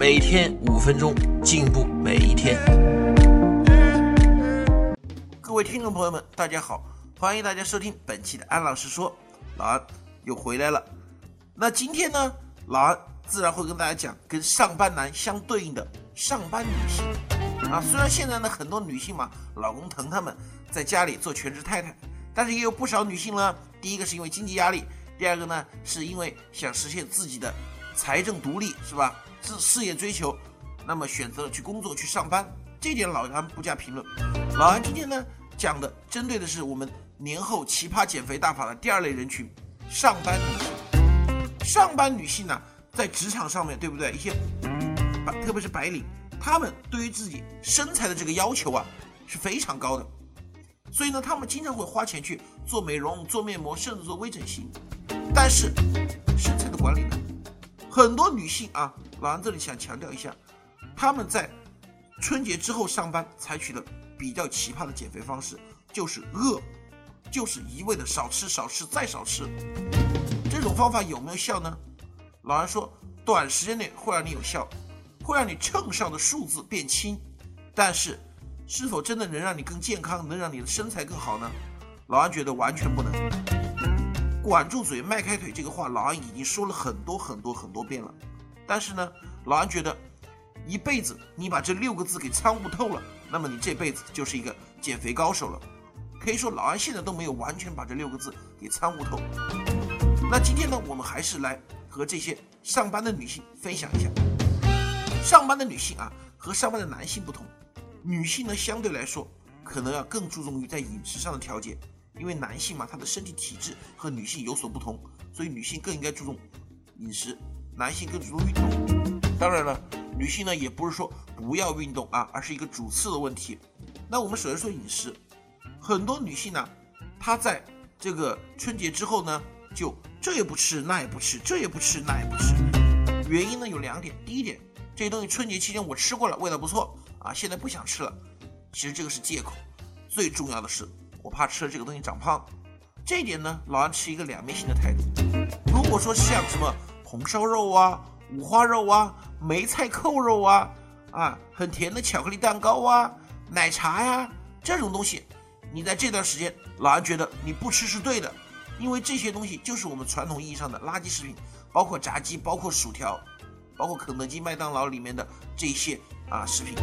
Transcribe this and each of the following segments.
每天五分钟，进步每一天。各位听众朋友们，大家好，欢迎大家收听本期的安老师说，老安又回来了。那今天呢，老安自然会跟大家讲跟上班男相对应的上班女性啊。虽然现在呢很多女性嘛，老公疼她们，在家里做全职太太，但是也有不少女性呢，第一个是因为经济压力。第二个呢，是因为想实现自己的财政独立，是吧？事事业追求，那么选择了去工作去上班，这点老安不加评论。老安今天呢讲的，针对的是我们年后奇葩减肥大法的第二类人群——上班女性。上班女性呢，在职场上面对不对？一些，特别是白领，她们对于自己身材的这个要求啊，是非常高的。所以呢，她们经常会花钱去做美容、做面膜，甚至做微整形。但是身材的管理呢？很多女性啊，老安这里想强调一下，她们在春节之后上班采取的比较奇葩的减肥方式，就是饿，就是一味的少吃少吃再少吃。这种方法有没有效呢？老安说，短时间内会让你有效，会让你秤上的数字变轻，但是是否真的能让你更健康，能让你的身材更好呢？老安觉得完全不能。管住嘴，迈开腿，这个话老安已经说了很多很多很多遍了。但是呢，老安觉得，一辈子你把这六个字给参悟透了，那么你这辈子就是一个减肥高手了。可以说，老安现在都没有完全把这六个字给参悟透。那今天呢，我们还是来和这些上班的女性分享一下。上班的女性啊，和上班的男性不同，女性呢相对来说可能要更注重于在饮食上的调节。因为男性嘛，他的身体体质和女性有所不同，所以女性更应该注重饮食，男性更注重运动。当然了，女性呢也不是说不要运动啊，而是一个主次的问题。那我们首先说饮食，很多女性呢，她在这个春节之后呢，就这也不吃，那也不吃，这也不吃，那也不吃。原因呢有两点，第一点，这些东西春节期间我吃过了，味道不错啊，现在不想吃了。其实这个是借口，最重要的是。我怕吃了这个东西长胖，这一点呢，老安持一个两面性的态度。如果说像什么红烧肉啊、五花肉啊、梅菜扣肉啊、啊很甜的巧克力蛋糕啊、奶茶呀这种东西，你在这段时间，老安觉得你不吃是对的，因为这些东西就是我们传统意义上的垃圾食品，包括炸鸡、包括薯条、包括肯德基、麦当劳里面的这些啊食品，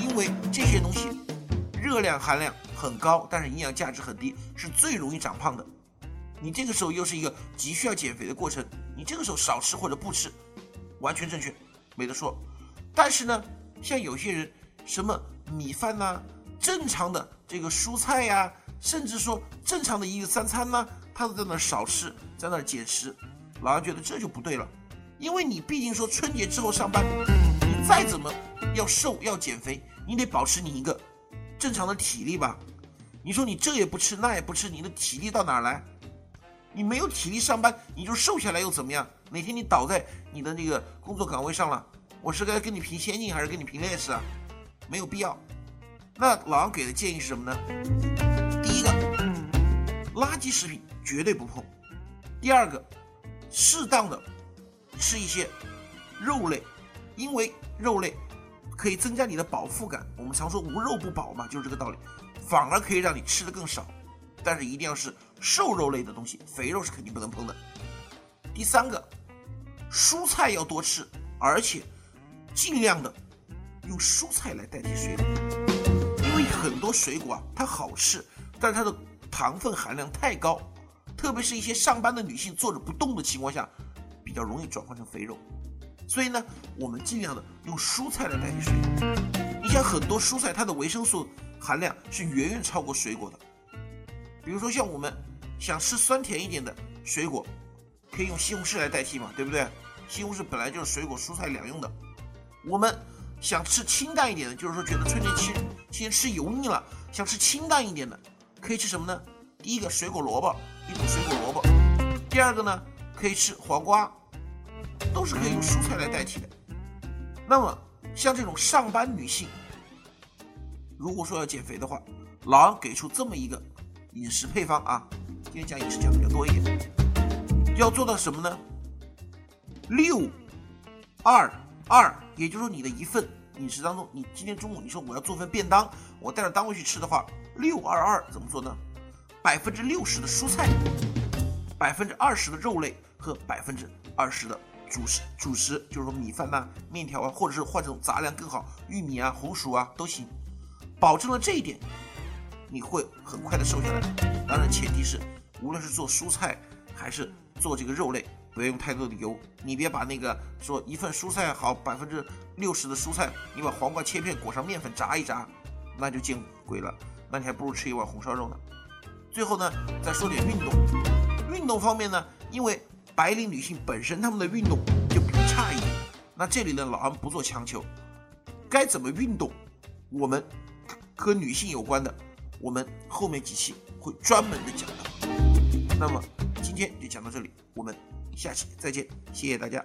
因为这些东西热量含量。很高，但是营养价值很低，是最容易长胖的。你这个时候又是一个急需要减肥的过程，你这个时候少吃或者不吃，完全正确，没得说。但是呢，像有些人什么米饭呐，正常的这个蔬菜呀，甚至说正常的一日三餐呢，他都在那少吃，在那减食，老杨觉得这就不对了。因为你毕竟说春节之后上班，你再怎么要瘦要减肥，你得保持你一个正常的体力吧。你说你这也不吃那也不吃，你的体力到哪来？你没有体力上班，你就瘦下来又怎么样？哪天你倒在你的那个工作岗位上了，我是该跟你评先进还是跟你评劣势啊？没有必要。那老杨给的建议是什么呢？第一个，垃圾食品绝对不碰；第二个，适当的吃一些肉类，因为肉类可以增加你的饱腹感。我们常说无肉不饱嘛，就是这个道理。反而可以让你吃的更少，但是一定要是瘦肉类的东西，肥肉是肯定不能碰的。第三个，蔬菜要多吃，而且尽量的用蔬菜来代替水果，因为很多水果啊它好吃，但是它的糖分含量太高，特别是一些上班的女性坐着不动的情况下，比较容易转换成肥肉。所以呢，我们尽量的用蔬菜来代替水果。你像很多蔬菜，它的维生素。含量是远远超过水果的，比如说像我们想吃酸甜一点的水果，可以用西红柿来代替嘛，对不对？西红柿本来就是水果蔬菜两用的。我们想吃清淡一点的，就是说觉得春节期期间吃油腻了，想吃清淡一点的，可以吃什么呢？第一个水果萝卜，一种水果萝卜；第二个呢，可以吃黄瓜，都是可以用蔬菜来代替的。那么像这种上班女性，如果说要减肥的话，老王给出这么一个饮食配方啊，今天讲饮食讲的比较多一点，要做到什么呢？六二二，也就是说你的一份饮食当中，你今天中午你说我要做份便当，我带着单位去吃的话，六二二怎么做呢？百分之六十的蔬菜，百分之二十的肉类和百分之二十的主食，主食就是说米饭呐、面条啊，或者是换成杂粮更好，玉米啊、红薯啊都行，保证了这一点，你会很快的瘦下来。当然前提是，无论是做蔬菜还是做这个肉类，不要用太多的油。你别把那个说一份蔬菜好百分之六十的蔬菜，你把黄瓜切片裹上面粉炸一炸，那就见鬼了。那你还不如吃一碗红烧肉呢。最后呢，再说点运动。运动方面呢，因为白领女性本身她们的运动就比较差一点，那这里呢，老安不做强求。该怎么运动，我们和女性有关的，我们后面几期会专门的讲到。那么今天就讲到这里，我们下期再见，谢谢大家。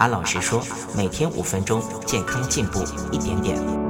安老师说，每天五分钟，健康进步一点点。